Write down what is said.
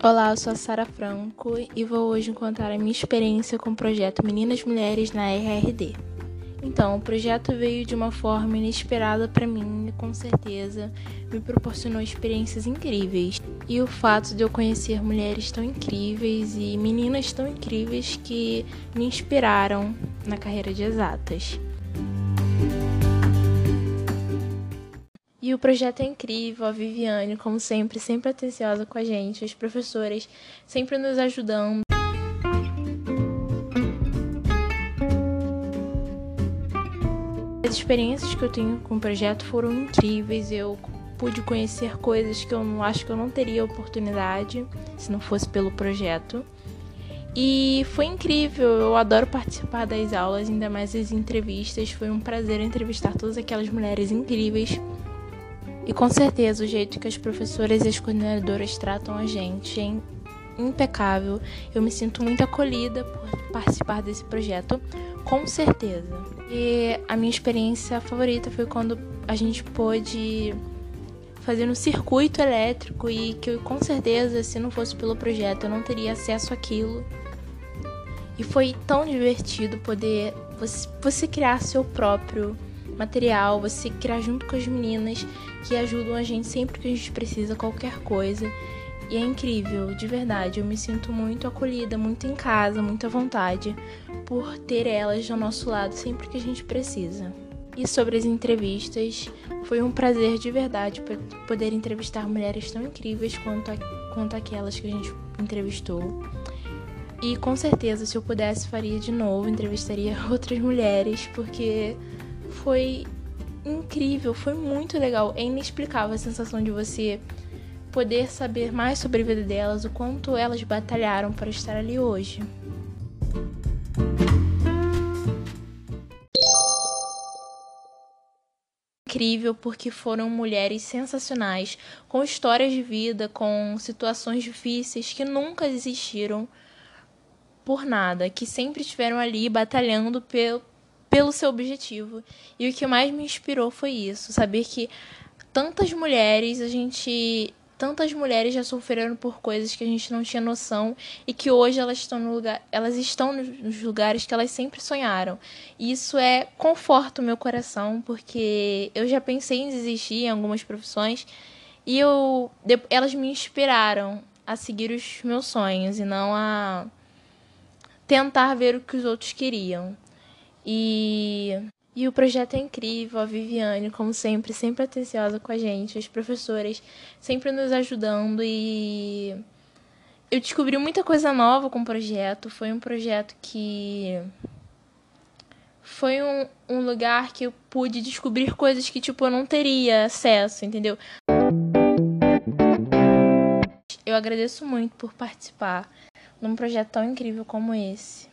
Olá, eu sou a Sara Franco e vou hoje contar a minha experiência com o projeto Meninas Mulheres na RRD. Então, o projeto veio de uma forma inesperada para mim e com certeza me proporcionou experiências incríveis. E o fato de eu conhecer mulheres tão incríveis e meninas tão incríveis que me inspiraram na carreira de exatas. E o projeto é incrível, a Viviane, como sempre, sempre atenciosa com a gente, as professoras sempre nos ajudando. As experiências que eu tenho com o projeto foram incríveis, eu pude conhecer coisas que eu não acho que eu não teria oportunidade se não fosse pelo projeto. E foi incrível, eu adoro participar das aulas, ainda mais as entrevistas. Foi um prazer entrevistar todas aquelas mulheres incríveis e com certeza o jeito que as professoras e as coordenadoras tratam a gente é impecável. Eu me sinto muito acolhida por participar desse projeto, com certeza. E a minha experiência favorita foi quando a gente pôde fazer no circuito elétrico e que eu, com certeza, se não fosse pelo projeto, eu não teria acesso àquilo. E foi tão divertido poder você, você criar seu próprio material, você criar junto com as meninas que ajudam a gente sempre que a gente precisa qualquer coisa. E é incrível, de verdade. Eu me sinto muito acolhida, muito em casa, muito à vontade por ter elas ao nosso lado sempre que a gente precisa. E sobre as entrevistas, foi um prazer de verdade poder entrevistar mulheres tão incríveis quanto, a, quanto aquelas que a gente entrevistou. E com certeza, se eu pudesse, faria de novo, entrevistaria outras mulheres, porque foi incrível, foi muito legal. É inexplicável a sensação de você poder saber mais sobre a vida delas, o quanto elas batalharam para estar ali hoje. Incrível porque foram mulheres sensacionais, com histórias de vida, com situações difíceis que nunca existiram por nada, que sempre estiveram ali batalhando pelo pelo seu objetivo. E o que mais me inspirou foi isso, saber que tantas mulheres, a gente tantas mulheres já sofreram por coisas que a gente não tinha noção e que hoje elas estão no lugar, elas estão nos lugares que elas sempre sonharam. E isso é conforto meu coração, porque eu já pensei em desistir em algumas profissões e eu elas me inspiraram a seguir os meus sonhos e não a tentar ver o que os outros queriam. E, e o projeto é incrível, a Viviane, como sempre, sempre atenciosa com a gente, as professoras sempre nos ajudando e eu descobri muita coisa nova com o projeto. Foi um projeto que foi um, um lugar que eu pude descobrir coisas que tipo eu não teria acesso, entendeu? Eu agradeço muito por participar num projeto tão incrível como esse.